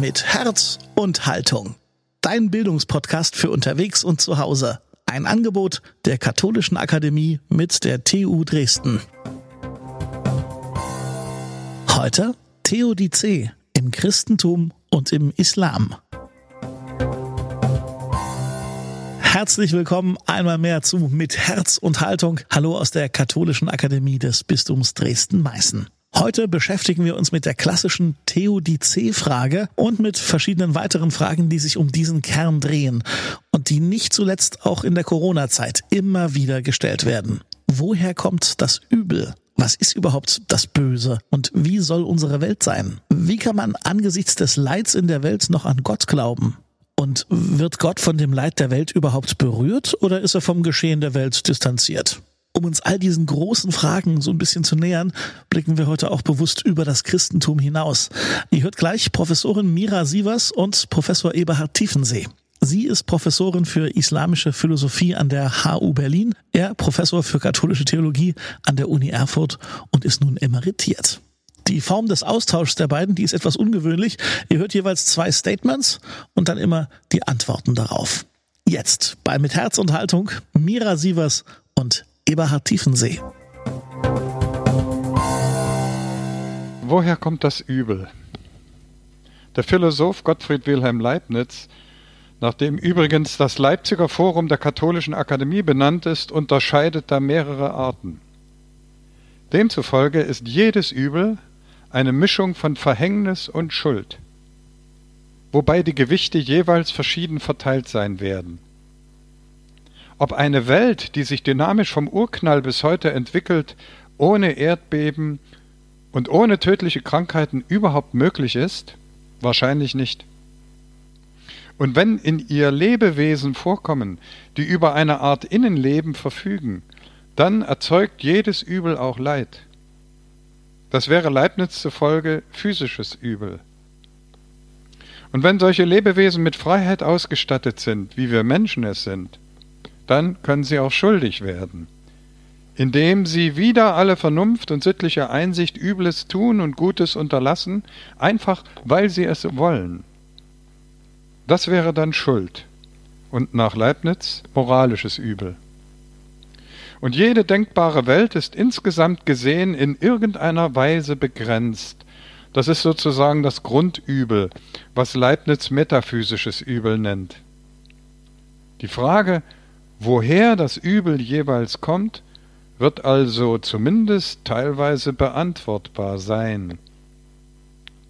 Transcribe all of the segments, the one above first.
Mit Herz und Haltung. Dein Bildungspodcast für unterwegs und zu Hause. Ein Angebot der Katholischen Akademie mit der TU Dresden. Heute Theodizee im Christentum und im Islam. Herzlich willkommen einmal mehr zu Mit Herz und Haltung. Hallo aus der Katholischen Akademie des Bistums Dresden-Meißen. Heute beschäftigen wir uns mit der klassischen Theodizee-Frage und mit verschiedenen weiteren Fragen, die sich um diesen Kern drehen und die nicht zuletzt auch in der Corona-Zeit immer wieder gestellt werden. Woher kommt das Übel? Was ist überhaupt das Böse? Und wie soll unsere Welt sein? Wie kann man angesichts des Leids in der Welt noch an Gott glauben? Und wird Gott von dem Leid der Welt überhaupt berührt oder ist er vom Geschehen der Welt distanziert? Um uns all diesen großen Fragen so ein bisschen zu nähern, blicken wir heute auch bewusst über das Christentum hinaus. Ihr hört gleich Professorin Mira Sievers und Professor Eberhard Tiefensee. Sie ist Professorin für islamische Philosophie an der HU Berlin, er Professor für katholische Theologie an der Uni Erfurt und ist nun emeritiert. Die Form des Austauschs der beiden, die ist etwas ungewöhnlich. Ihr hört jeweils zwei Statements und dann immer die Antworten darauf. Jetzt bei Mit Herz und Haltung Mira Sievers und Eberhard Tiefensee. Woher kommt das Übel? Der Philosoph Gottfried Wilhelm Leibniz, nach dem übrigens das Leipziger Forum der Katholischen Akademie benannt ist, unterscheidet da mehrere Arten. Demzufolge ist jedes Übel eine Mischung von Verhängnis und Schuld, wobei die Gewichte jeweils verschieden verteilt sein werden. Ob eine Welt, die sich dynamisch vom Urknall bis heute entwickelt, ohne Erdbeben und ohne tödliche Krankheiten überhaupt möglich ist? Wahrscheinlich nicht. Und wenn in ihr Lebewesen vorkommen, die über eine Art Innenleben verfügen, dann erzeugt jedes Übel auch Leid. Das wäre Leibniz zufolge physisches Übel. Und wenn solche Lebewesen mit Freiheit ausgestattet sind, wie wir Menschen es sind, dann können sie auch schuldig werden, indem sie wider alle Vernunft und sittliche Einsicht Übles tun und Gutes unterlassen, einfach weil sie es wollen. Das wäre dann Schuld und nach Leibniz moralisches Übel. Und jede denkbare Welt ist insgesamt gesehen in irgendeiner Weise begrenzt. Das ist sozusagen das Grundübel, was Leibniz metaphysisches Übel nennt. Die Frage, Woher das Übel jeweils kommt, wird also zumindest teilweise beantwortbar sein.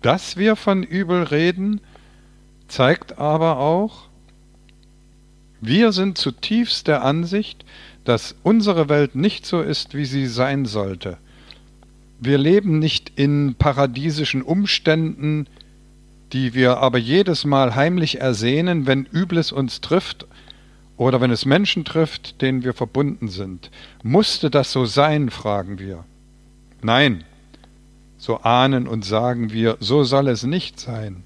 Dass wir von Übel reden, zeigt aber auch, wir sind zutiefst der Ansicht, dass unsere Welt nicht so ist, wie sie sein sollte. Wir leben nicht in paradiesischen Umständen, die wir aber jedes Mal heimlich ersehnen, wenn Übles uns trifft oder wenn es Menschen trifft, denen wir verbunden sind. Musste das so sein, fragen wir. Nein, so ahnen und sagen wir, so soll es nicht sein.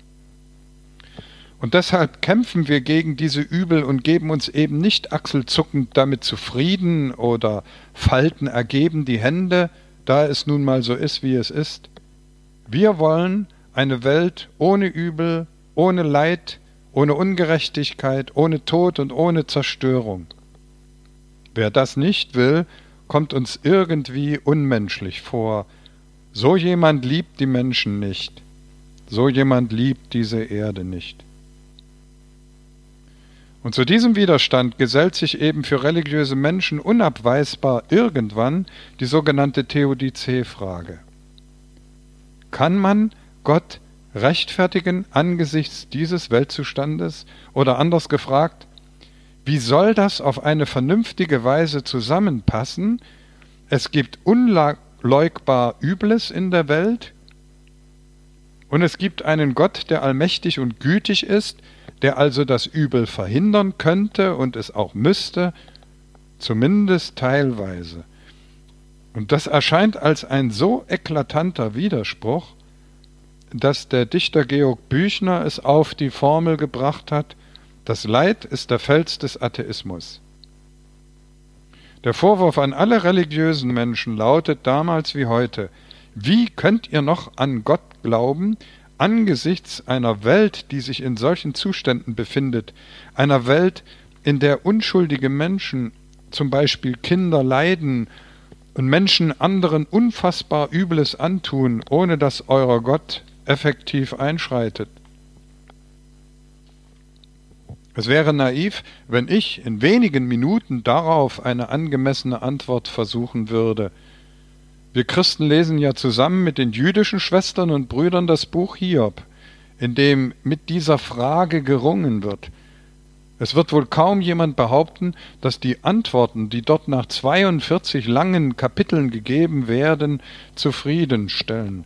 Und deshalb kämpfen wir gegen diese Übel und geben uns eben nicht achselzuckend damit zufrieden oder falten ergeben die Hände, da es nun mal so ist, wie es ist. Wir wollen eine Welt ohne Übel, ohne Leid, ohne Ungerechtigkeit, ohne Tod und ohne Zerstörung. Wer das nicht will, kommt uns irgendwie unmenschlich vor. So jemand liebt die Menschen nicht. So jemand liebt diese Erde nicht. Und zu diesem Widerstand gesellt sich eben für religiöse Menschen unabweisbar irgendwann die sogenannte Theodizee-Frage. Kann man Gott rechtfertigen angesichts dieses Weltzustandes? Oder anders gefragt, wie soll das auf eine vernünftige Weise zusammenpassen? Es gibt unleugbar Übles in der Welt und es gibt einen Gott, der allmächtig und gütig ist, der also das Übel verhindern könnte und es auch müsste, zumindest teilweise. Und das erscheint als ein so eklatanter Widerspruch, dass der Dichter Georg Büchner es auf die Formel gebracht hat, das Leid ist der Fels des Atheismus. Der Vorwurf an alle religiösen Menschen lautet damals wie heute, wie könnt ihr noch an Gott glauben, angesichts einer Welt, die sich in solchen Zuständen befindet, einer Welt, in der unschuldige Menschen, zum Beispiel Kinder, leiden und Menschen anderen unfassbar Übles antun, ohne dass euer Gott effektiv einschreitet. Es wäre naiv, wenn ich in wenigen Minuten darauf eine angemessene Antwort versuchen würde. Wir Christen lesen ja zusammen mit den jüdischen Schwestern und Brüdern das Buch Hiob, in dem mit dieser Frage gerungen wird. Es wird wohl kaum jemand behaupten, dass die Antworten, die dort nach 42 langen Kapiteln gegeben werden, zufriedenstellen.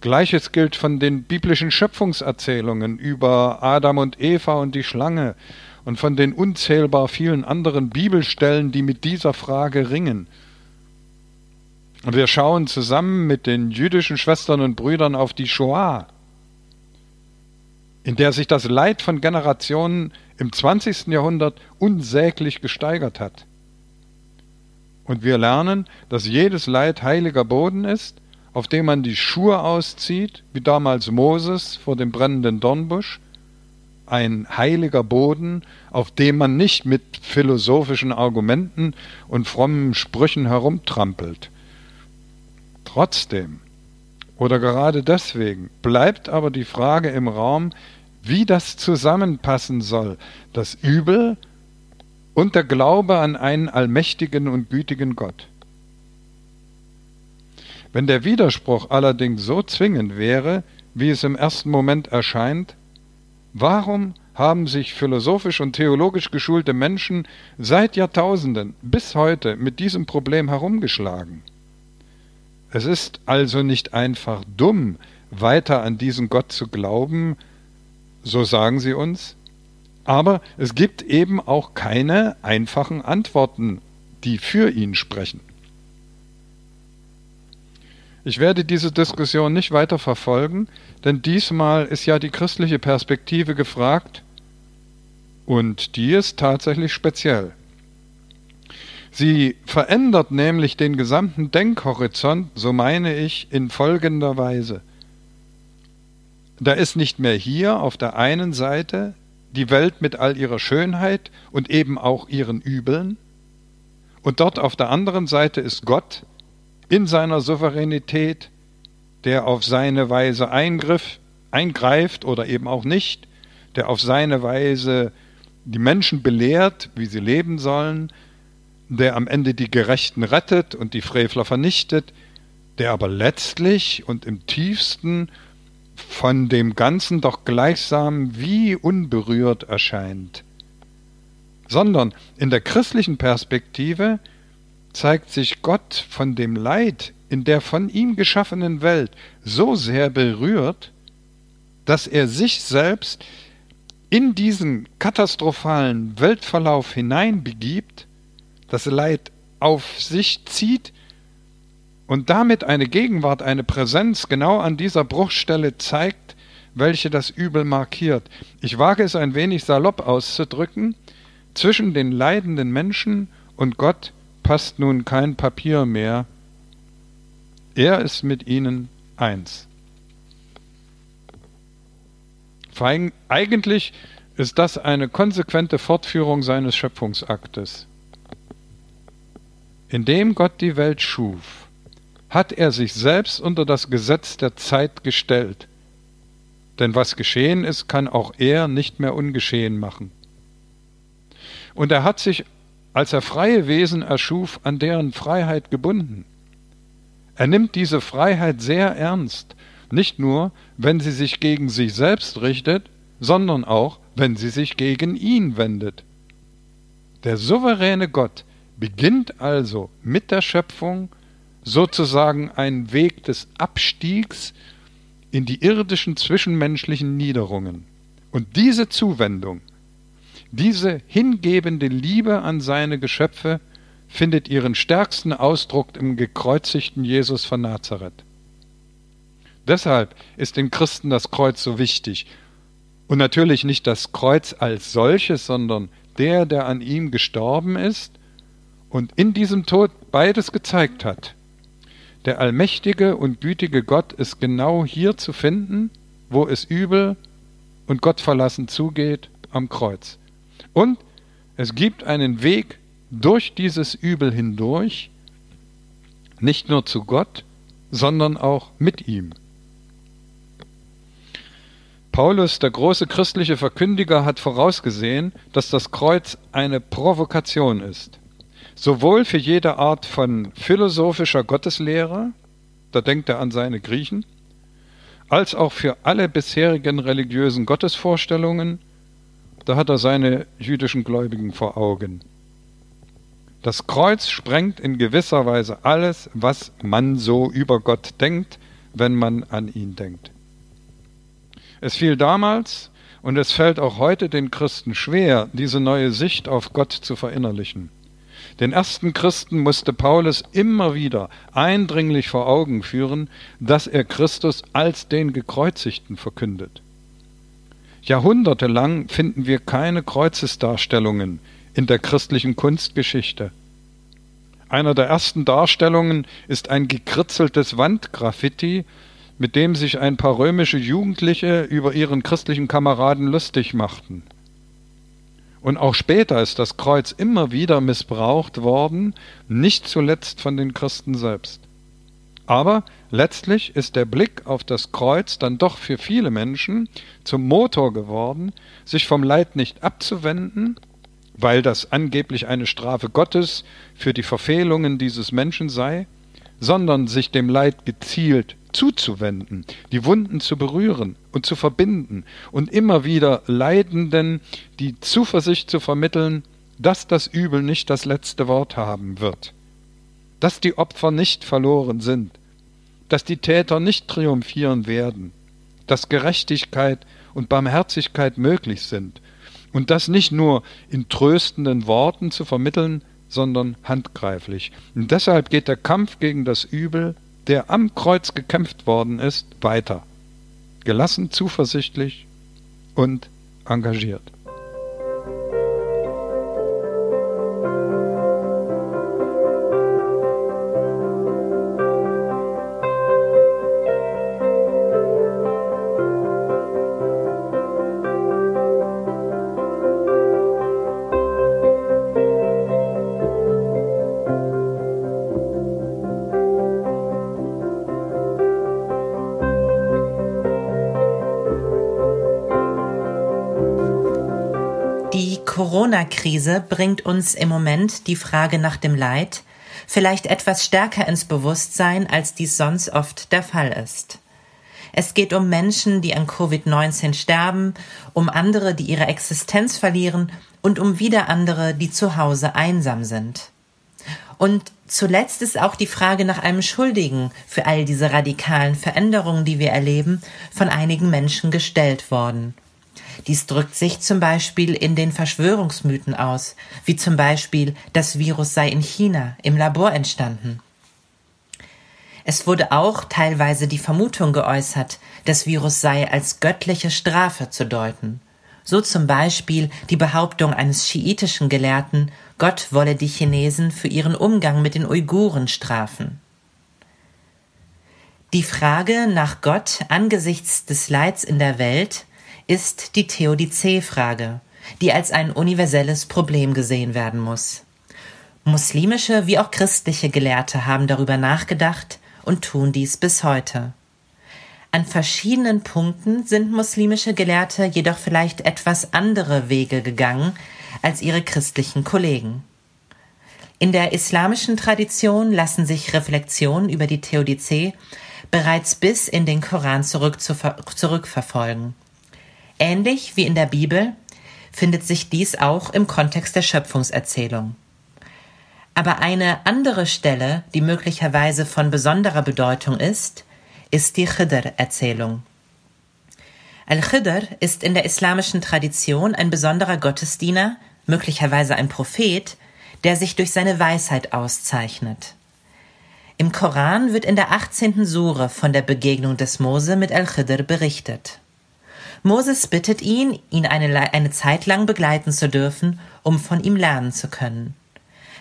Gleiches gilt von den biblischen Schöpfungserzählungen über Adam und Eva und die Schlange und von den unzählbar vielen anderen Bibelstellen, die mit dieser Frage ringen. Und wir schauen zusammen mit den jüdischen Schwestern und Brüdern auf die Shoah, in der sich das Leid von Generationen im 20. Jahrhundert unsäglich gesteigert hat. Und wir lernen, dass jedes Leid heiliger Boden ist, auf dem man die Schuhe auszieht, wie damals Moses vor dem brennenden Dornbusch, ein heiliger Boden, auf dem man nicht mit philosophischen Argumenten und frommen Sprüchen herumtrampelt, Trotzdem oder gerade deswegen bleibt aber die Frage im Raum, wie das zusammenpassen soll, das Übel und der Glaube an einen allmächtigen und gütigen Gott. Wenn der Widerspruch allerdings so zwingend wäre, wie es im ersten Moment erscheint, warum haben sich philosophisch und theologisch geschulte Menschen seit Jahrtausenden bis heute mit diesem Problem herumgeschlagen? Es ist also nicht einfach dumm, weiter an diesen Gott zu glauben, so sagen sie uns, aber es gibt eben auch keine einfachen Antworten, die für ihn sprechen. Ich werde diese Diskussion nicht weiter verfolgen, denn diesmal ist ja die christliche Perspektive gefragt und die ist tatsächlich speziell. Sie verändert nämlich den gesamten Denkhorizont, so meine ich, in folgender Weise. Da ist nicht mehr hier auf der einen Seite die Welt mit all ihrer Schönheit und eben auch ihren Übeln, und dort auf der anderen Seite ist Gott in seiner Souveränität, der auf seine Weise eingriff, eingreift oder eben auch nicht, der auf seine Weise die Menschen belehrt, wie sie leben sollen, der am Ende die Gerechten rettet und die Frevler vernichtet, der aber letztlich und im tiefsten von dem Ganzen doch gleichsam wie unberührt erscheint. Sondern in der christlichen Perspektive zeigt sich Gott von dem Leid in der von ihm geschaffenen Welt so sehr berührt, dass er sich selbst in diesen katastrophalen Weltverlauf hineinbegibt das Leid auf sich zieht und damit eine Gegenwart, eine Präsenz genau an dieser Bruchstelle zeigt, welche das Übel markiert. Ich wage es ein wenig salopp auszudrücken, zwischen den leidenden Menschen und Gott passt nun kein Papier mehr. Er ist mit ihnen eins. Eigentlich ist das eine konsequente Fortführung seines Schöpfungsaktes. Indem Gott die Welt schuf, hat er sich selbst unter das Gesetz der Zeit gestellt. Denn was geschehen ist, kann auch er nicht mehr ungeschehen machen. Und er hat sich, als er freie Wesen erschuf, an deren Freiheit gebunden. Er nimmt diese Freiheit sehr ernst, nicht nur, wenn sie sich gegen sich selbst richtet, sondern auch, wenn sie sich gegen ihn wendet. Der souveräne Gott beginnt also mit der Schöpfung sozusagen ein Weg des Abstiegs in die irdischen zwischenmenschlichen Niederungen. Und diese Zuwendung, diese hingebende Liebe an seine Geschöpfe findet ihren stärksten Ausdruck im gekreuzigten Jesus von Nazareth. Deshalb ist den Christen das Kreuz so wichtig. Und natürlich nicht das Kreuz als solches, sondern der, der an ihm gestorben ist und in diesem Tod beides gezeigt hat. Der allmächtige und gütige Gott ist genau hier zu finden wo es übel und Gott verlassen zugeht am Kreuz. Und es gibt einen Weg durch dieses Übel hindurch, nicht nur zu Gott, sondern auch mit ihm. Paulus, der große christliche Verkündiger, hat vorausgesehen, dass das Kreuz eine Provokation ist. Sowohl für jede Art von philosophischer Gotteslehre, da denkt er an seine Griechen, als auch für alle bisherigen religiösen Gottesvorstellungen, da hat er seine jüdischen Gläubigen vor Augen. Das Kreuz sprengt in gewisser Weise alles, was man so über Gott denkt, wenn man an ihn denkt. Es fiel damals und es fällt auch heute den Christen schwer, diese neue Sicht auf Gott zu verinnerlichen. Den ersten Christen musste Paulus immer wieder eindringlich vor Augen führen, dass er Christus als den Gekreuzigten verkündet. Jahrhundertelang finden wir keine Kreuzesdarstellungen in der christlichen Kunstgeschichte. Einer der ersten Darstellungen ist ein gekritzeltes Wandgraffiti mit dem sich ein paar römische Jugendliche über ihren christlichen Kameraden lustig machten. Und auch später ist das Kreuz immer wieder missbraucht worden, nicht zuletzt von den Christen selbst. Aber letztlich ist der Blick auf das Kreuz dann doch für viele Menschen zum Motor geworden, sich vom Leid nicht abzuwenden, weil das angeblich eine Strafe Gottes für die Verfehlungen dieses Menschen sei, sondern sich dem Leid gezielt zuzuwenden, die Wunden zu berühren und zu verbinden und immer wieder Leidenden die Zuversicht zu vermitteln, dass das Übel nicht das letzte Wort haben wird, dass die Opfer nicht verloren sind, dass die Täter nicht triumphieren werden, dass Gerechtigkeit und Barmherzigkeit möglich sind und das nicht nur in tröstenden Worten zu vermitteln, sondern handgreiflich. Und deshalb geht der Kampf gegen das Übel der am Kreuz gekämpft worden ist, weiter. Gelassen, zuversichtlich und engagiert. Corona-Krise bringt uns im Moment die Frage nach dem Leid vielleicht etwas stärker ins Bewusstsein, als dies sonst oft der Fall ist. Es geht um Menschen, die an Covid-19 sterben, um andere, die ihre Existenz verlieren und um wieder andere, die zu Hause einsam sind. Und zuletzt ist auch die Frage nach einem Schuldigen für all diese radikalen Veränderungen, die wir erleben, von einigen Menschen gestellt worden. Dies drückt sich zum Beispiel in den Verschwörungsmythen aus, wie zum Beispiel das Virus sei in China im Labor entstanden. Es wurde auch teilweise die Vermutung geäußert, das Virus sei als göttliche Strafe zu deuten. So zum Beispiel die Behauptung eines schiitischen Gelehrten, Gott wolle die Chinesen für ihren Umgang mit den Uiguren strafen. Die Frage nach Gott angesichts des Leids in der Welt ist die Theodizee-Frage, die als ein universelles Problem gesehen werden muss. Muslimische wie auch christliche Gelehrte haben darüber nachgedacht und tun dies bis heute. An verschiedenen Punkten sind muslimische Gelehrte jedoch vielleicht etwas andere Wege gegangen als ihre christlichen Kollegen. In der islamischen Tradition lassen sich Reflexionen über die Theodizee bereits bis in den Koran zurück zu zurückverfolgen. Ähnlich wie in der Bibel findet sich dies auch im Kontext der Schöpfungserzählung. Aber eine andere Stelle, die möglicherweise von besonderer Bedeutung ist, ist die Khidr-Erzählung. Al-Khidr ist in der islamischen Tradition ein besonderer Gottesdiener, möglicherweise ein Prophet, der sich durch seine Weisheit auszeichnet. Im Koran wird in der 18. Sure von der Begegnung des Mose mit Al-Khidr berichtet. Moses bittet ihn, ihn eine, eine Zeit lang begleiten zu dürfen, um von ihm lernen zu können.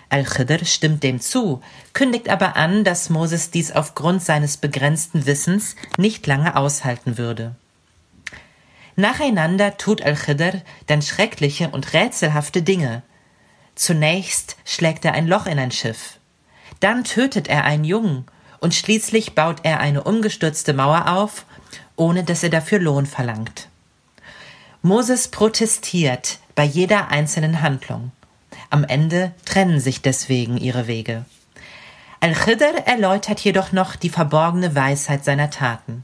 Al-Khidr stimmt dem zu, kündigt aber an, dass Moses dies aufgrund seines begrenzten Wissens nicht lange aushalten würde. Nacheinander tut Al-Khidr dann schreckliche und rätselhafte Dinge. Zunächst schlägt er ein Loch in ein Schiff. Dann tötet er einen Jungen und schließlich baut er eine umgestürzte Mauer auf, ohne dass er dafür Lohn verlangt. Moses protestiert bei jeder einzelnen Handlung. Am Ende trennen sich deswegen ihre Wege. Al-Khidr erläutert jedoch noch die verborgene Weisheit seiner Taten.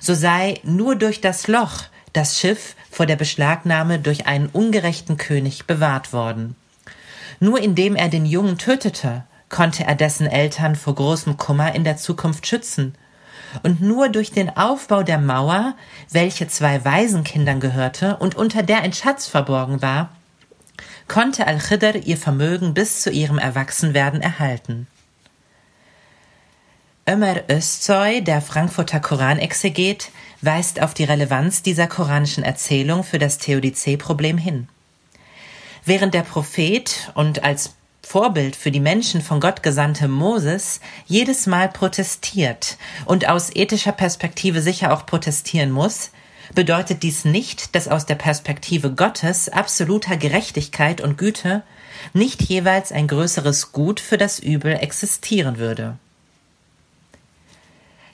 So sei nur durch das Loch das Schiff vor der Beschlagnahme durch einen ungerechten König bewahrt worden. Nur indem er den Jungen tötete, konnte er dessen Eltern vor großem Kummer in der Zukunft schützen. Und nur durch den Aufbau der Mauer, welche zwei Waisenkindern gehörte und unter der ein Schatz verborgen war, konnte Al-Khidr ihr Vermögen bis zu ihrem Erwachsenwerden erhalten. Ömer Özsoy, der Frankfurter Koranexeget, weist auf die Relevanz dieser koranischen Erzählung für das Theodizee-Problem hin. Während der Prophet und als Vorbild für die Menschen von Gott gesandte Moses jedes Mal protestiert und aus ethischer Perspektive sicher auch protestieren muss, bedeutet dies nicht, dass aus der Perspektive Gottes absoluter Gerechtigkeit und Güte nicht jeweils ein größeres Gut für das Übel existieren würde.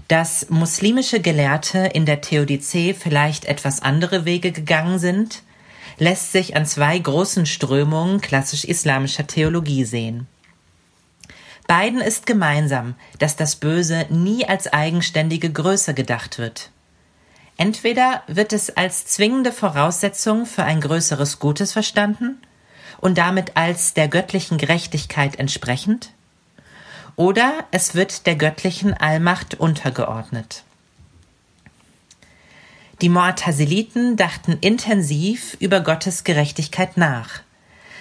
Dass muslimische Gelehrte in der Theodizee vielleicht etwas andere Wege gegangen sind, lässt sich an zwei großen Strömungen klassisch-islamischer Theologie sehen. Beiden ist gemeinsam, dass das Böse nie als eigenständige Größe gedacht wird. Entweder wird es als zwingende Voraussetzung für ein größeres Gutes verstanden und damit als der göttlichen Gerechtigkeit entsprechend, oder es wird der göttlichen Allmacht untergeordnet. Die Mu'taziliten dachten intensiv über Gottes Gerechtigkeit nach,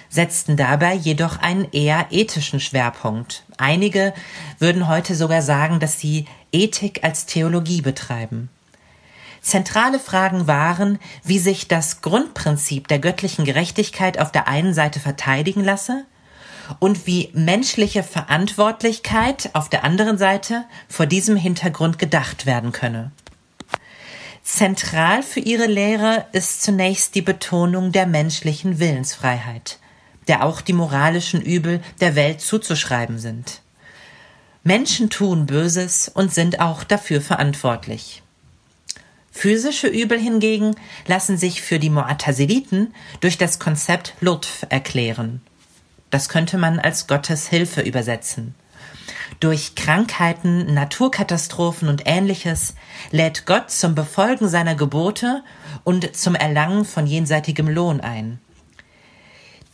setzten dabei jedoch einen eher ethischen Schwerpunkt. Einige würden heute sogar sagen, dass sie Ethik als Theologie betreiben. Zentrale Fragen waren, wie sich das Grundprinzip der göttlichen Gerechtigkeit auf der einen Seite verteidigen lasse und wie menschliche Verantwortlichkeit auf der anderen Seite vor diesem Hintergrund gedacht werden könne. Zentral für ihre Lehre ist zunächst die Betonung der menschlichen Willensfreiheit, der auch die moralischen Übel der Welt zuzuschreiben sind. Menschen tun Böses und sind auch dafür verantwortlich. Physische Übel hingegen lassen sich für die Mu'taziliten durch das Konzept Lutf erklären. Das könnte man als Gottes Hilfe übersetzen. Durch Krankheiten, Naturkatastrophen und ähnliches lädt Gott zum Befolgen seiner Gebote und zum Erlangen von jenseitigem Lohn ein.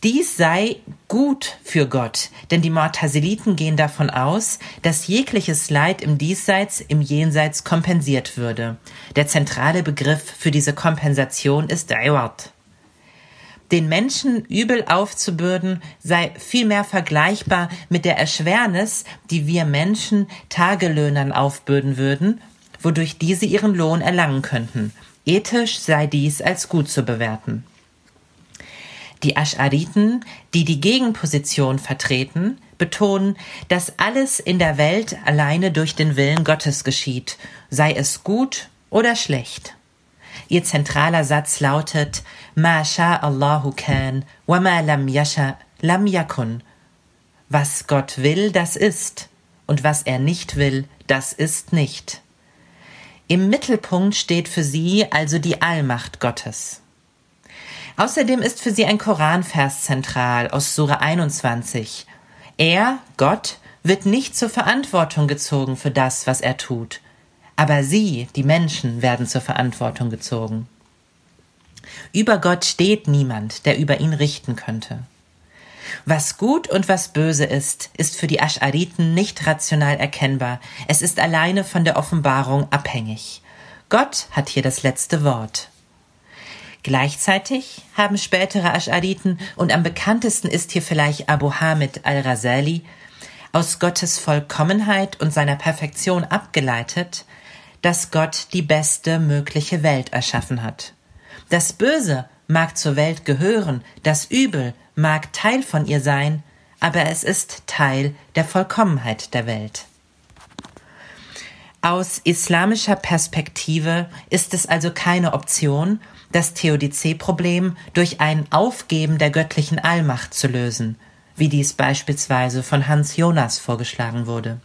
Dies sei gut für Gott, denn die Mu'taziliten gehen davon aus, dass jegliches Leid im Diesseits im Jenseits kompensiert würde. Der zentrale Begriff für diese Kompensation ist Iwad. Den Menschen übel aufzubürden sei vielmehr vergleichbar mit der Erschwernis, die wir Menschen Tagelöhnern aufbürden würden, wodurch diese ihren Lohn erlangen könnten. Ethisch sei dies als gut zu bewerten. Die Aschariten, die die Gegenposition vertreten, betonen, dass alles in der Welt alleine durch den Willen Gottes geschieht, sei es gut oder schlecht. Ihr zentraler Satz lautet Ma sha Allahu kan wa ma lam yasha lam yakun. Was Gott will, das ist, und was er nicht will, das ist nicht. Im Mittelpunkt steht für sie also die Allmacht Gottes. Außerdem ist für sie ein Koranvers zentral aus Sura 21. Er, Gott, wird nicht zur Verantwortung gezogen für das, was er tut. Aber sie, die Menschen, werden zur Verantwortung gezogen. Über Gott steht niemand, der über ihn richten könnte. Was gut und was böse ist, ist für die Aschariten nicht rational erkennbar. Es ist alleine von der Offenbarung abhängig. Gott hat hier das letzte Wort. Gleichzeitig haben spätere Aschariten, und am bekanntesten ist hier vielleicht Abu Hamid al-Rasali, aus Gottes Vollkommenheit und seiner Perfektion abgeleitet, dass Gott die beste mögliche Welt erschaffen hat. Das Böse mag zur Welt gehören, das Übel mag Teil von ihr sein, aber es ist Teil der Vollkommenheit der Welt. Aus islamischer Perspektive ist es also keine Option, das Theodizee-Problem durch ein Aufgeben der göttlichen Allmacht zu lösen, wie dies beispielsweise von Hans Jonas vorgeschlagen wurde.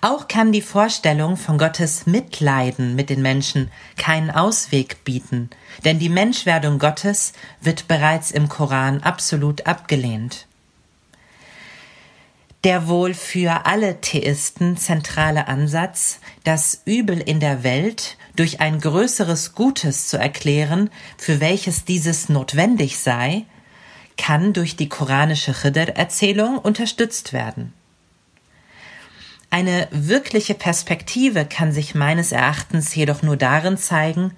Auch kann die Vorstellung von Gottes Mitleiden mit den Menschen keinen Ausweg bieten, denn die Menschwerdung Gottes wird bereits im Koran absolut abgelehnt. Der wohl für alle Theisten zentrale Ansatz, das Übel in der Welt durch ein größeres Gutes zu erklären, für welches dieses notwendig sei, kann durch die koranische Khidr-Erzählung unterstützt werden. Eine wirkliche Perspektive kann sich meines Erachtens jedoch nur darin zeigen,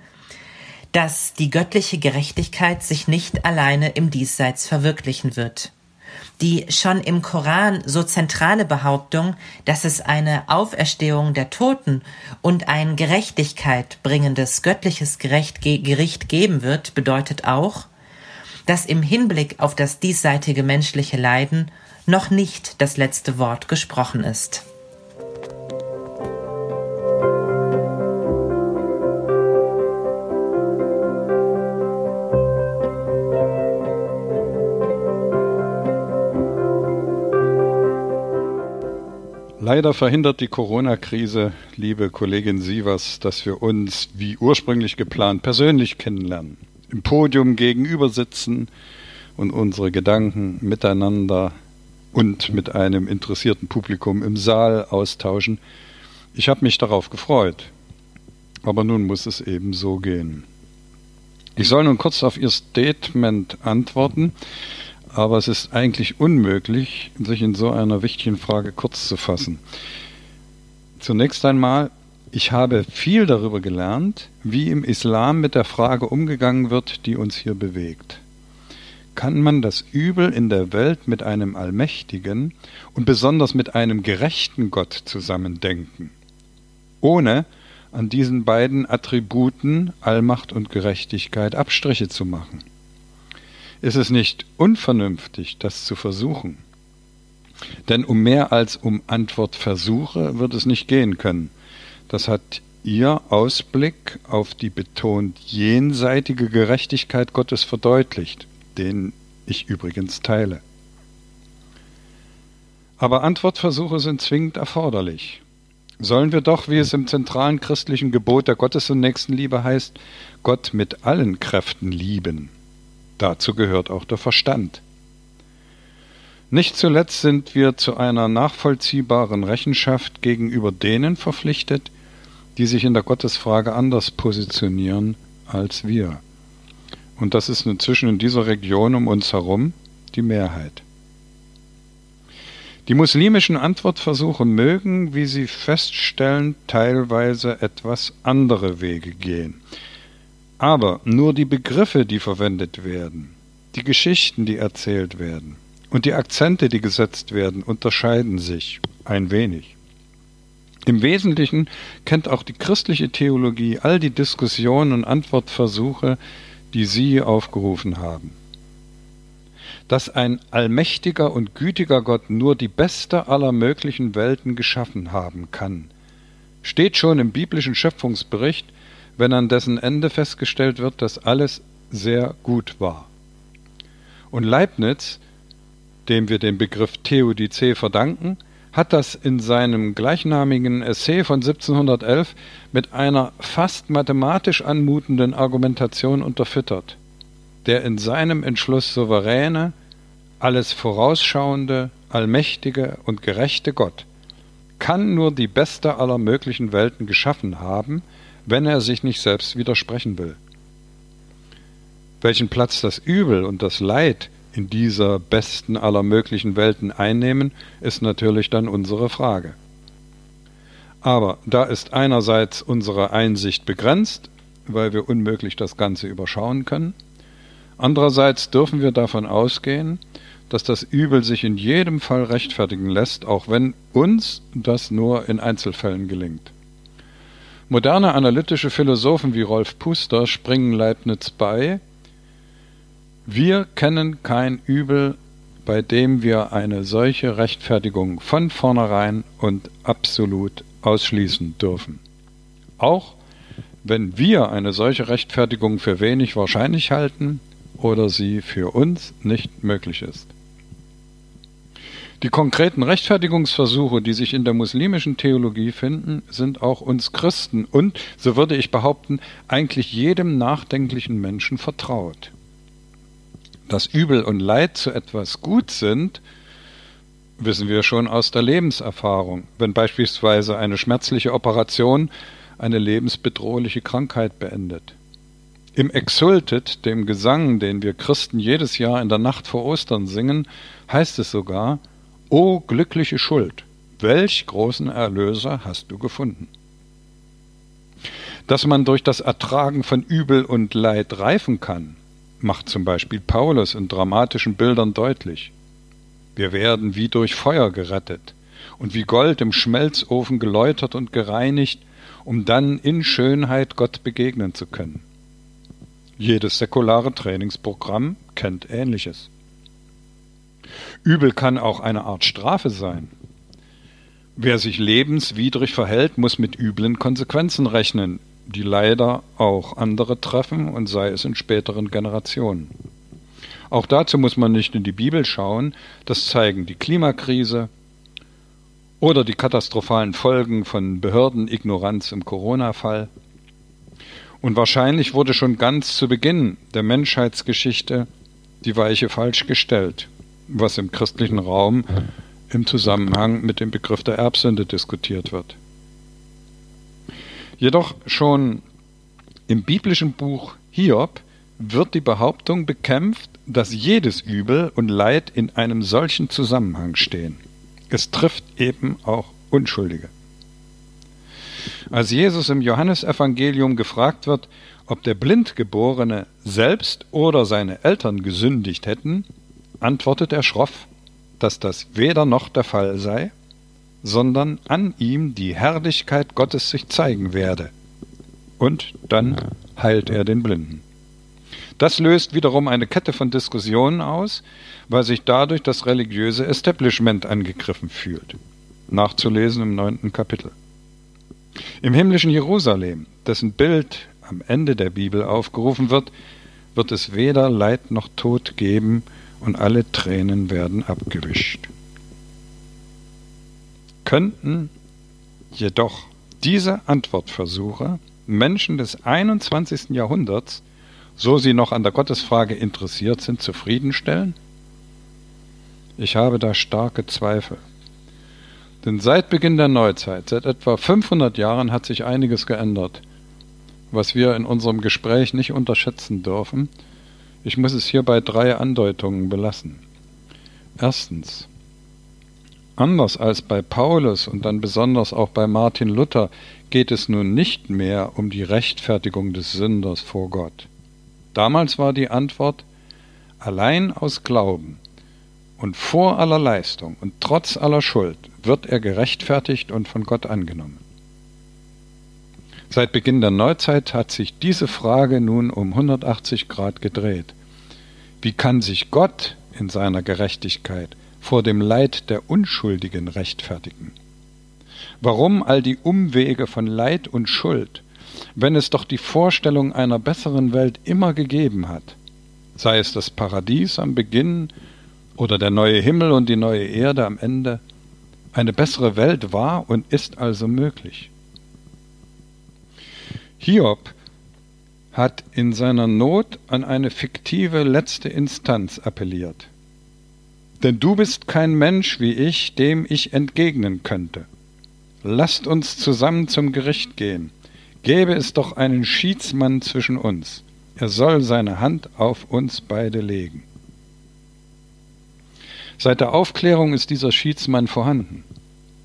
dass die göttliche Gerechtigkeit sich nicht alleine im Diesseits verwirklichen wird. Die schon im Koran so zentrale Behauptung, dass es eine Auferstehung der Toten und ein Gerechtigkeit bringendes göttliches Gericht geben wird, bedeutet auch, dass im Hinblick auf das diesseitige menschliche Leiden noch nicht das letzte Wort gesprochen ist. Leider verhindert die Corona-Krise, liebe Kollegin Sievers, dass wir uns, wie ursprünglich geplant, persönlich kennenlernen, im Podium gegenüber sitzen und unsere Gedanken miteinander und mit einem interessierten Publikum im Saal austauschen. Ich habe mich darauf gefreut. Aber nun muss es eben so gehen. Ich soll nun kurz auf Ihr Statement antworten aber es ist eigentlich unmöglich, sich in so einer wichtigen Frage kurz zu fassen. Zunächst einmal, ich habe viel darüber gelernt, wie im Islam mit der Frage umgegangen wird, die uns hier bewegt. Kann man das Übel in der Welt mit einem allmächtigen und besonders mit einem gerechten Gott zusammendenken, ohne an diesen beiden Attributen Allmacht und Gerechtigkeit Abstriche zu machen? Ist es nicht unvernünftig, das zu versuchen. Denn um mehr als um Antwortversuche wird es nicht gehen können. Das hat Ihr Ausblick auf die betont jenseitige Gerechtigkeit Gottes verdeutlicht, den ich übrigens teile. Aber Antwortversuche sind zwingend erforderlich. Sollen wir doch, wie es im zentralen christlichen Gebot der Gottes- und Nächstenliebe heißt, Gott mit allen Kräften lieben Dazu gehört auch der Verstand. Nicht zuletzt sind wir zu einer nachvollziehbaren Rechenschaft gegenüber denen verpflichtet, die sich in der Gottesfrage anders positionieren als wir. Und das ist inzwischen in dieser Region um uns herum die Mehrheit. Die muslimischen Antwortversuche mögen, wie Sie feststellen, teilweise etwas andere Wege gehen. Aber nur die Begriffe, die verwendet werden, die Geschichten, die erzählt werden und die Akzente, die gesetzt werden, unterscheiden sich ein wenig. Im Wesentlichen kennt auch die christliche Theologie all die Diskussionen und Antwortversuche, die Sie aufgerufen haben. Dass ein allmächtiger und gütiger Gott nur die beste aller möglichen Welten geschaffen haben kann, steht schon im biblischen Schöpfungsbericht wenn an dessen Ende festgestellt wird, dass alles sehr gut war. Und Leibniz, dem wir den Begriff Theodizee verdanken, hat das in seinem gleichnamigen Essay von 1711 mit einer fast mathematisch anmutenden Argumentation unterfüttert. Der in seinem Entschluss souveräne, alles vorausschauende, allmächtige und gerechte Gott kann nur die beste aller möglichen Welten geschaffen haben, wenn er sich nicht selbst widersprechen will. Welchen Platz das Übel und das Leid in dieser besten aller möglichen Welten einnehmen, ist natürlich dann unsere Frage. Aber da ist einerseits unsere Einsicht begrenzt, weil wir unmöglich das Ganze überschauen können, andererseits dürfen wir davon ausgehen, dass das Übel sich in jedem Fall rechtfertigen lässt, auch wenn uns das nur in Einzelfällen gelingt. Moderne analytische Philosophen wie Rolf Puster springen Leibniz bei, wir kennen kein Übel, bei dem wir eine solche Rechtfertigung von vornherein und absolut ausschließen dürfen. Auch wenn wir eine solche Rechtfertigung für wenig wahrscheinlich halten oder sie für uns nicht möglich ist. Die konkreten Rechtfertigungsversuche, die sich in der muslimischen Theologie finden, sind auch uns Christen und, so würde ich behaupten, eigentlich jedem nachdenklichen Menschen vertraut. Dass Übel und Leid zu etwas gut sind, wissen wir schon aus der Lebenserfahrung, wenn beispielsweise eine schmerzliche Operation eine lebensbedrohliche Krankheit beendet. Im Exultet, dem Gesang, den wir Christen jedes Jahr in der Nacht vor Ostern singen, heißt es sogar, O glückliche Schuld, welch großen Erlöser hast du gefunden? Dass man durch das Ertragen von Übel und Leid reifen kann, macht zum Beispiel Paulus in dramatischen Bildern deutlich. Wir werden wie durch Feuer gerettet und wie Gold im Schmelzofen geläutert und gereinigt, um dann in Schönheit Gott begegnen zu können. Jedes säkulare Trainingsprogramm kennt Ähnliches. Übel kann auch eine Art Strafe sein. Wer sich lebenswidrig verhält, muss mit üblen Konsequenzen rechnen, die leider auch andere treffen und sei es in späteren Generationen. Auch dazu muss man nicht in die Bibel schauen, das zeigen die Klimakrise oder die katastrophalen Folgen von Behördenignoranz im Corona-Fall. Und wahrscheinlich wurde schon ganz zu Beginn der Menschheitsgeschichte die Weiche falsch gestellt was im christlichen Raum im Zusammenhang mit dem Begriff der Erbsünde diskutiert wird. Jedoch schon im biblischen Buch Hiob wird die Behauptung bekämpft, dass jedes Übel und Leid in einem solchen Zusammenhang stehen. Es trifft eben auch Unschuldige. Als Jesus im Johannesevangelium gefragt wird, ob der Blindgeborene selbst oder seine Eltern gesündigt hätten, antwortet er schroff, dass das weder noch der Fall sei, sondern an ihm die Herrlichkeit Gottes sich zeigen werde. Und dann heilt er den Blinden. Das löst wiederum eine Kette von Diskussionen aus, weil sich dadurch das religiöse Establishment angegriffen fühlt. Nachzulesen im neunten Kapitel. Im himmlischen Jerusalem, dessen Bild am Ende der Bibel aufgerufen wird, wird es weder Leid noch Tod geben, und alle Tränen werden abgewischt. Könnten jedoch diese Antwortversuche Menschen des 21. Jahrhunderts, so sie noch an der Gottesfrage interessiert sind, zufriedenstellen? Ich habe da starke Zweifel. Denn seit Beginn der Neuzeit, seit etwa 500 Jahren, hat sich einiges geändert, was wir in unserem Gespräch nicht unterschätzen dürfen, ich muss es hier bei drei Andeutungen belassen. Erstens. Anders als bei Paulus und dann besonders auch bei Martin Luther geht es nun nicht mehr um die Rechtfertigung des Sünders vor Gott. Damals war die Antwort allein aus Glauben und vor aller Leistung und trotz aller Schuld wird er gerechtfertigt und von Gott angenommen. Seit Beginn der Neuzeit hat sich diese Frage nun um 180 Grad gedreht. Wie kann sich Gott in seiner Gerechtigkeit vor dem Leid der Unschuldigen rechtfertigen? Warum all die Umwege von Leid und Schuld, wenn es doch die Vorstellung einer besseren Welt immer gegeben hat, sei es das Paradies am Beginn oder der neue Himmel und die neue Erde am Ende, eine bessere Welt war und ist also möglich. Hiob hat in seiner Not an eine fiktive letzte Instanz appelliert. Denn du bist kein Mensch wie ich, dem ich entgegnen könnte. Lasst uns zusammen zum Gericht gehen. Gäbe es doch einen Schiedsmann zwischen uns. Er soll seine Hand auf uns beide legen. Seit der Aufklärung ist dieser Schiedsmann vorhanden.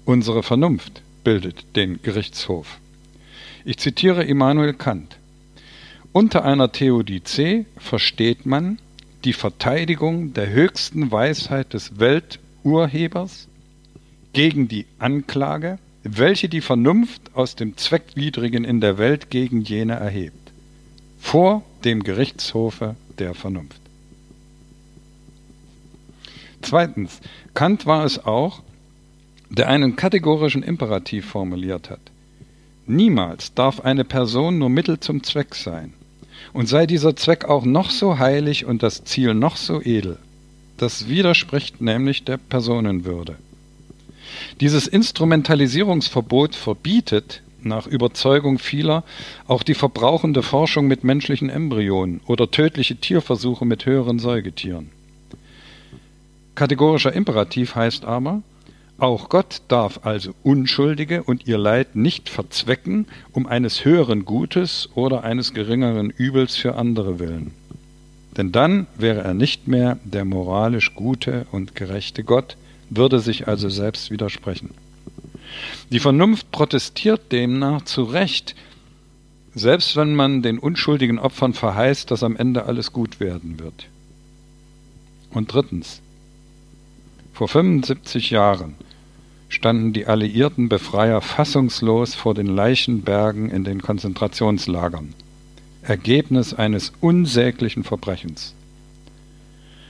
Unsere Vernunft bildet den Gerichtshof. Ich zitiere Immanuel Kant. Unter einer Theodizee versteht man die Verteidigung der höchsten Weisheit des Welturhebers gegen die Anklage, welche die Vernunft aus dem Zweckwidrigen in der Welt gegen jene erhebt, vor dem Gerichtshofe der Vernunft. Zweitens, Kant war es auch, der einen kategorischen Imperativ formuliert hat. Niemals darf eine Person nur Mittel zum Zweck sein. Und sei dieser Zweck auch noch so heilig und das Ziel noch so edel. Das widerspricht nämlich der Personenwürde. Dieses Instrumentalisierungsverbot verbietet, nach Überzeugung vieler, auch die verbrauchende Forschung mit menschlichen Embryonen oder tödliche Tierversuche mit höheren Säugetieren. Kategorischer Imperativ heißt aber, auch Gott darf also Unschuldige und ihr Leid nicht verzwecken, um eines höheren Gutes oder eines geringeren Übels für andere willen. Denn dann wäre er nicht mehr der moralisch gute und gerechte Gott, würde sich also selbst widersprechen. Die Vernunft protestiert demnach zu Recht, selbst wenn man den unschuldigen Opfern verheißt, dass am Ende alles gut werden wird. Und drittens, vor 75 Jahren standen die alliierten Befreier fassungslos vor den Leichenbergen in den Konzentrationslagern. Ergebnis eines unsäglichen Verbrechens.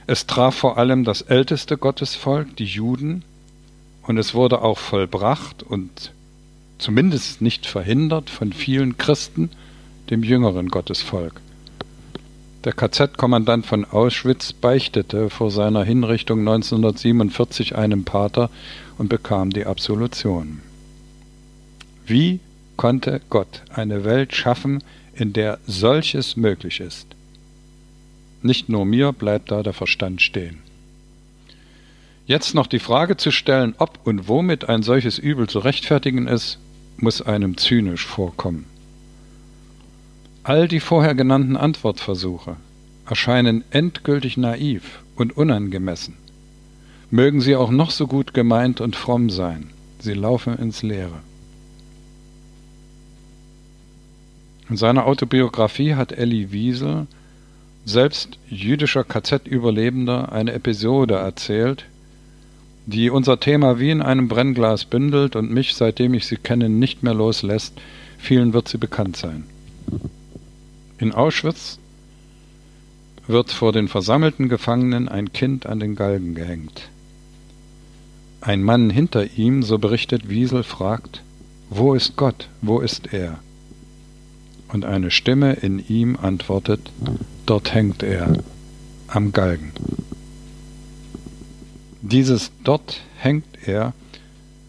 Es traf vor allem das älteste Gottesvolk, die Juden, und es wurde auch vollbracht und zumindest nicht verhindert von vielen Christen, dem jüngeren Gottesvolk. Der KZ-Kommandant von Auschwitz beichtete vor seiner Hinrichtung 1947 einem Pater und bekam die Absolution. Wie konnte Gott eine Welt schaffen, in der solches möglich ist? Nicht nur mir bleibt da der Verstand stehen. Jetzt noch die Frage zu stellen, ob und womit ein solches Übel zu rechtfertigen ist, muss einem zynisch vorkommen. All die vorher genannten Antwortversuche erscheinen endgültig naiv und unangemessen. Mögen sie auch noch so gut gemeint und fromm sein, sie laufen ins Leere. In seiner Autobiografie hat Elli Wiesel, selbst jüdischer KZ-Überlebender, eine Episode erzählt, die unser Thema wie in einem Brennglas bündelt und mich, seitdem ich sie kenne, nicht mehr loslässt. Vielen wird sie bekannt sein. In Auschwitz wird vor den versammelten Gefangenen ein Kind an den Galgen gehängt. Ein Mann hinter ihm, so berichtet Wiesel, fragt, wo ist Gott, wo ist er? Und eine Stimme in ihm antwortet, dort hängt er, am Galgen. Dieses dort hängt er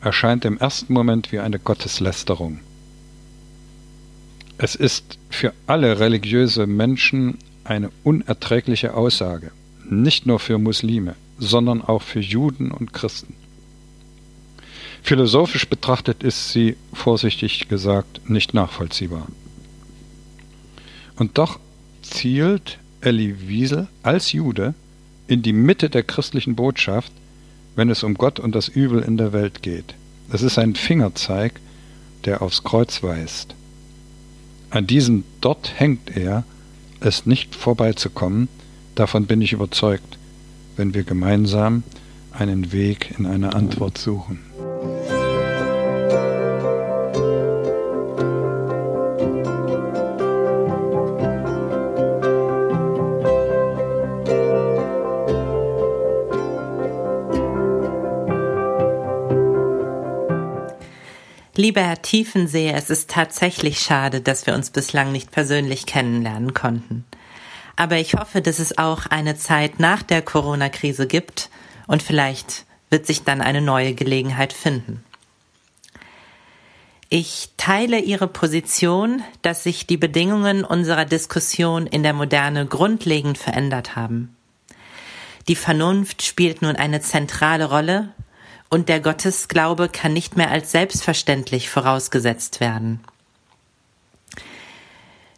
erscheint im ersten Moment wie eine Gotteslästerung. Es ist für alle religiöse Menschen eine unerträgliche Aussage, nicht nur für Muslime, sondern auch für Juden und Christen. Philosophisch betrachtet ist sie, vorsichtig gesagt, nicht nachvollziehbar. Und doch zielt Elie Wiesel als Jude in die Mitte der christlichen Botschaft, wenn es um Gott und das Übel in der Welt geht. Es ist ein Fingerzeig, der aufs Kreuz weist. An diesem dort hängt er, es nicht vorbeizukommen, davon bin ich überzeugt, wenn wir gemeinsam einen Weg in eine Antwort suchen. Lieber Herr Tiefensee, es ist tatsächlich schade, dass wir uns bislang nicht persönlich kennenlernen konnten. Aber ich hoffe, dass es auch eine Zeit nach der Corona-Krise gibt und vielleicht wird sich dann eine neue Gelegenheit finden. Ich teile Ihre Position, dass sich die Bedingungen unserer Diskussion in der Moderne grundlegend verändert haben. Die Vernunft spielt nun eine zentrale Rolle und der Gottesglaube kann nicht mehr als selbstverständlich vorausgesetzt werden.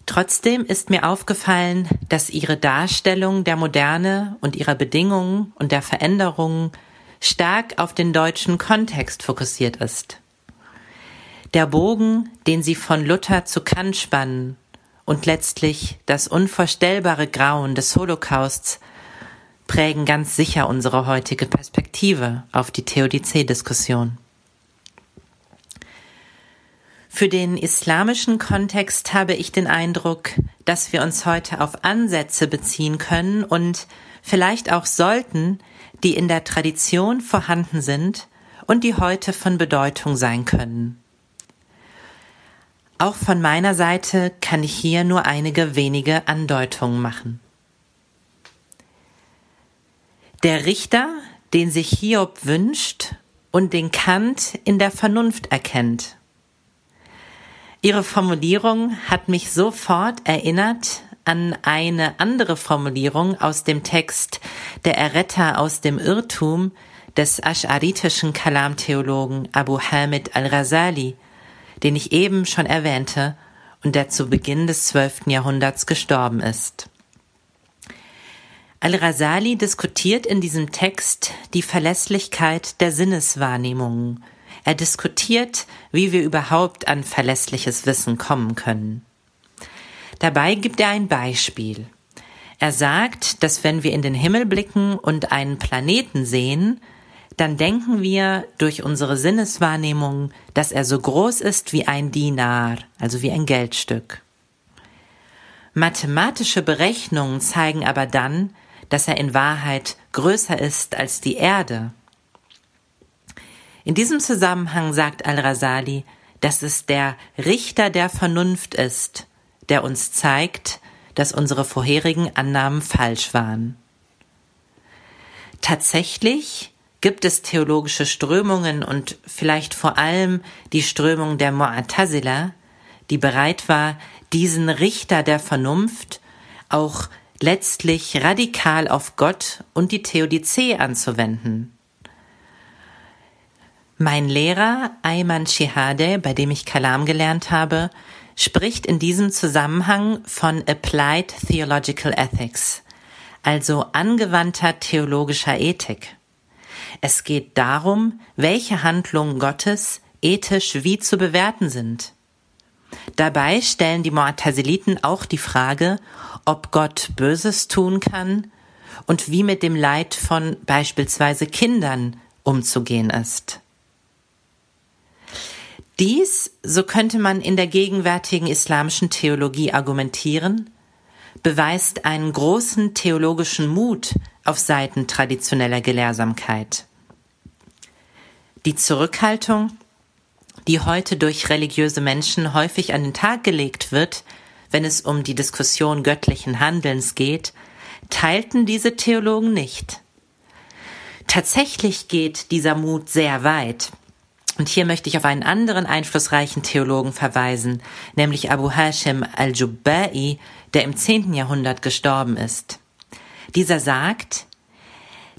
Trotzdem ist mir aufgefallen, dass ihre Darstellung der Moderne und ihrer Bedingungen und der Veränderungen stark auf den deutschen Kontext fokussiert ist. Der Bogen, den sie von Luther zu Kant spannen und letztlich das unvorstellbare Grauen des Holocausts prägen ganz sicher unsere heutige Perspektive auf die Theodizee-Diskussion. Für den islamischen Kontext habe ich den Eindruck, dass wir uns heute auf Ansätze beziehen können und vielleicht auch sollten, die in der Tradition vorhanden sind und die heute von Bedeutung sein können. Auch von meiner Seite kann ich hier nur einige wenige Andeutungen machen. Der Richter, den sich Hiob wünscht und den Kant in der Vernunft erkennt. Ihre Formulierung hat mich sofort erinnert an eine andere Formulierung aus dem Text Der Erretter aus dem Irrtum des asch'aritischen Kalamtheologen Abu Hamid al-Rasali, den ich eben schon erwähnte und der zu Beginn des zwölften Jahrhunderts gestorben ist. Al-Rasali diskutiert in diesem Text die Verlässlichkeit der Sinneswahrnehmungen. Er diskutiert, wie wir überhaupt an verlässliches Wissen kommen können. Dabei gibt er ein Beispiel. Er sagt, dass wenn wir in den Himmel blicken und einen Planeten sehen, dann denken wir durch unsere Sinneswahrnehmung, dass er so groß ist wie ein Dinar, also wie ein Geldstück. Mathematische Berechnungen zeigen aber dann, dass er in Wahrheit größer ist als die Erde. In diesem Zusammenhang sagt Al-Rasali, dass es der Richter der Vernunft ist, der uns zeigt, dass unsere vorherigen Annahmen falsch waren. Tatsächlich gibt es theologische Strömungen und vielleicht vor allem die Strömung der Mu'tazila, die bereit war, diesen Richter der Vernunft auch letztlich radikal auf Gott und die Theodizee anzuwenden. Mein Lehrer Ayman Shihade, bei dem ich Kalam gelernt habe, spricht in diesem Zusammenhang von Applied Theological Ethics, also angewandter theologischer Ethik. Es geht darum, welche Handlungen Gottes ethisch wie zu bewerten sind. Dabei stellen die Mu'taziliten auch die Frage, ob Gott Böses tun kann und wie mit dem Leid von beispielsweise Kindern umzugehen ist. Dies, so könnte man in der gegenwärtigen islamischen Theologie argumentieren, beweist einen großen theologischen Mut auf Seiten traditioneller Gelehrsamkeit. Die Zurückhaltung, die heute durch religiöse Menschen häufig an den Tag gelegt wird, wenn es um die Diskussion göttlichen Handelns geht, teilten diese Theologen nicht. Tatsächlich geht dieser Mut sehr weit. Und hier möchte ich auf einen anderen einflussreichen Theologen verweisen, nämlich Abu Hashim al-Jubba'i, der im zehnten Jahrhundert gestorben ist. Dieser sagt,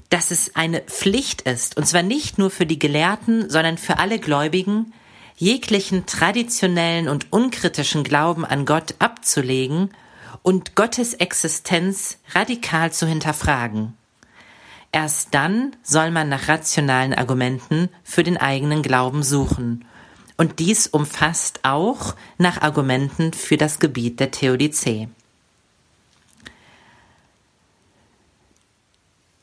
dass es eine Pflicht ist, und zwar nicht nur für die Gelehrten, sondern für alle Gläubigen, jeglichen traditionellen und unkritischen Glauben an Gott abzulegen und Gottes Existenz radikal zu hinterfragen. Erst dann soll man nach rationalen Argumenten für den eigenen Glauben suchen. Und dies umfasst auch nach Argumenten für das Gebiet der Theodizee.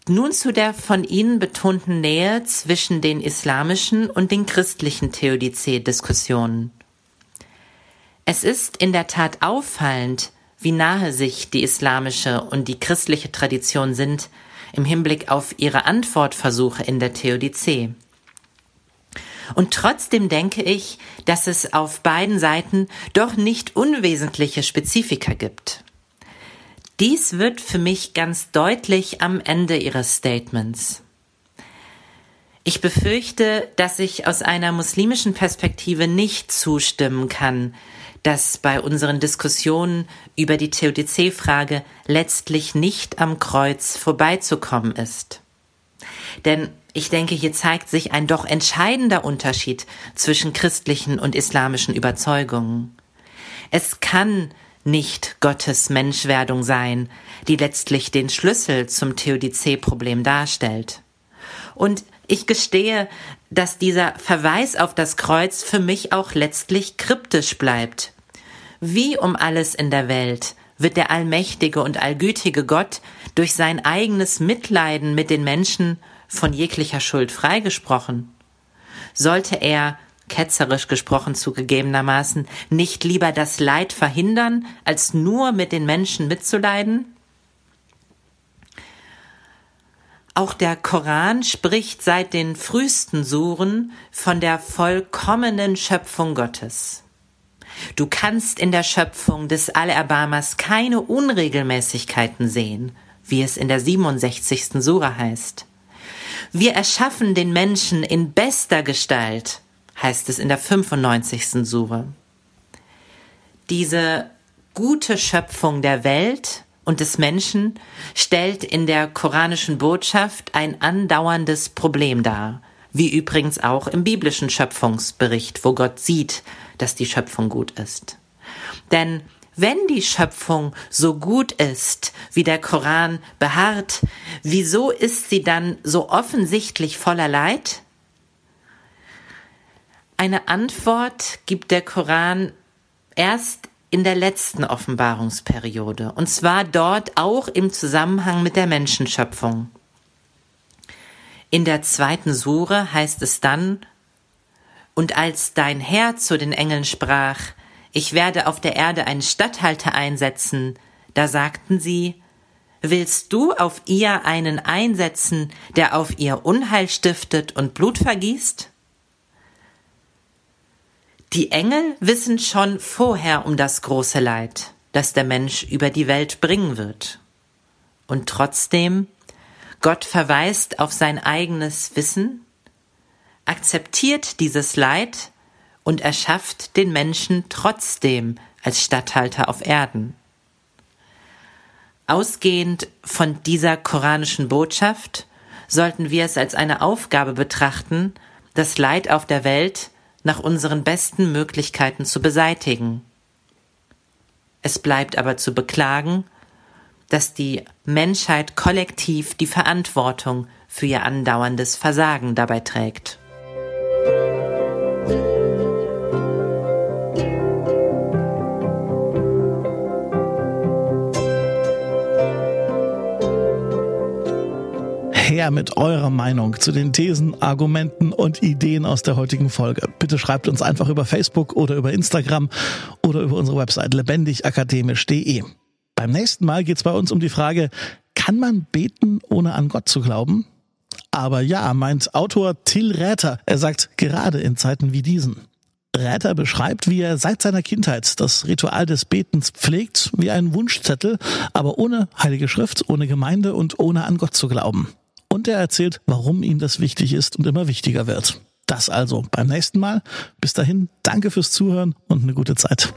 Nun zu der von Ihnen betonten Nähe zwischen den islamischen und den christlichen Theodizee-Diskussionen. Es ist in der Tat auffallend, wie nahe sich die islamische und die christliche Tradition sind im Hinblick auf ihre Antwortversuche in der Theodizee. Und trotzdem denke ich, dass es auf beiden Seiten doch nicht unwesentliche Spezifika gibt. Dies wird für mich ganz deutlich am Ende Ihres Statements. Ich befürchte, dass ich aus einer muslimischen Perspektive nicht zustimmen kann, dass bei unseren Diskussionen über die Theodizee-Frage letztlich nicht am Kreuz vorbeizukommen ist. Denn ich denke, hier zeigt sich ein doch entscheidender Unterschied zwischen christlichen und islamischen Überzeugungen. Es kann nicht Gottes Menschwerdung sein, die letztlich den Schlüssel zum Theodizee-Problem darstellt. Und ich gestehe, dass dieser Verweis auf das Kreuz für mich auch letztlich kryptisch bleibt. Wie um alles in der Welt wird der allmächtige und allgütige Gott durch sein eigenes Mitleiden mit den Menschen von jeglicher Schuld freigesprochen? Sollte er ketzerisch gesprochen zugegebenermaßen, nicht lieber das Leid verhindern, als nur mit den Menschen mitzuleiden? Auch der Koran spricht seit den frühesten Suren von der vollkommenen Schöpfung Gottes. Du kannst in der Schöpfung des Allerbarmers keine Unregelmäßigkeiten sehen, wie es in der 67. Sura heißt. Wir erschaffen den Menschen in bester Gestalt, heißt es in der 95. Sura. Diese gute Schöpfung der Welt und des Menschen stellt in der koranischen Botschaft ein andauerndes Problem dar, wie übrigens auch im biblischen Schöpfungsbericht, wo Gott sieht, dass die Schöpfung gut ist. Denn wenn die Schöpfung so gut ist, wie der Koran beharrt, wieso ist sie dann so offensichtlich voller Leid? Eine Antwort gibt der Koran erst in der letzten Offenbarungsperiode, und zwar dort auch im Zusammenhang mit der Menschenschöpfung. In der zweiten Sure heißt es dann, und als dein Herr zu den Engeln sprach, ich werde auf der Erde einen Statthalter einsetzen, da sagten sie, willst du auf ihr einen einsetzen, der auf ihr Unheil stiftet und Blut vergießt? Die Engel wissen schon vorher um das große Leid, das der Mensch über die Welt bringen wird. Und trotzdem, Gott verweist auf sein eigenes Wissen, akzeptiert dieses Leid und erschafft den Menschen trotzdem als Statthalter auf Erden. Ausgehend von dieser koranischen Botschaft sollten wir es als eine Aufgabe betrachten, das Leid auf der Welt nach unseren besten Möglichkeiten zu beseitigen. Es bleibt aber zu beklagen, dass die Menschheit kollektiv die Verantwortung für ihr andauerndes Versagen dabei trägt. Her mit eurer Meinung zu den Thesen, Argumenten und Ideen aus der heutigen Folge. Bitte schreibt uns einfach über Facebook oder über Instagram oder über unsere Website lebendigakademisch.de. Beim nächsten Mal geht es bei uns um die Frage, kann man beten, ohne an Gott zu glauben? Aber ja, meint Autor Till Räther. Er sagt, gerade in Zeiten wie diesen. Räther beschreibt, wie er seit seiner Kindheit das Ritual des Betens pflegt, wie einen Wunschzettel, aber ohne Heilige Schrift, ohne Gemeinde und ohne an Gott zu glauben. Und er erzählt, warum ihm das wichtig ist und immer wichtiger wird. Das also beim nächsten Mal. Bis dahin, danke fürs Zuhören und eine gute Zeit.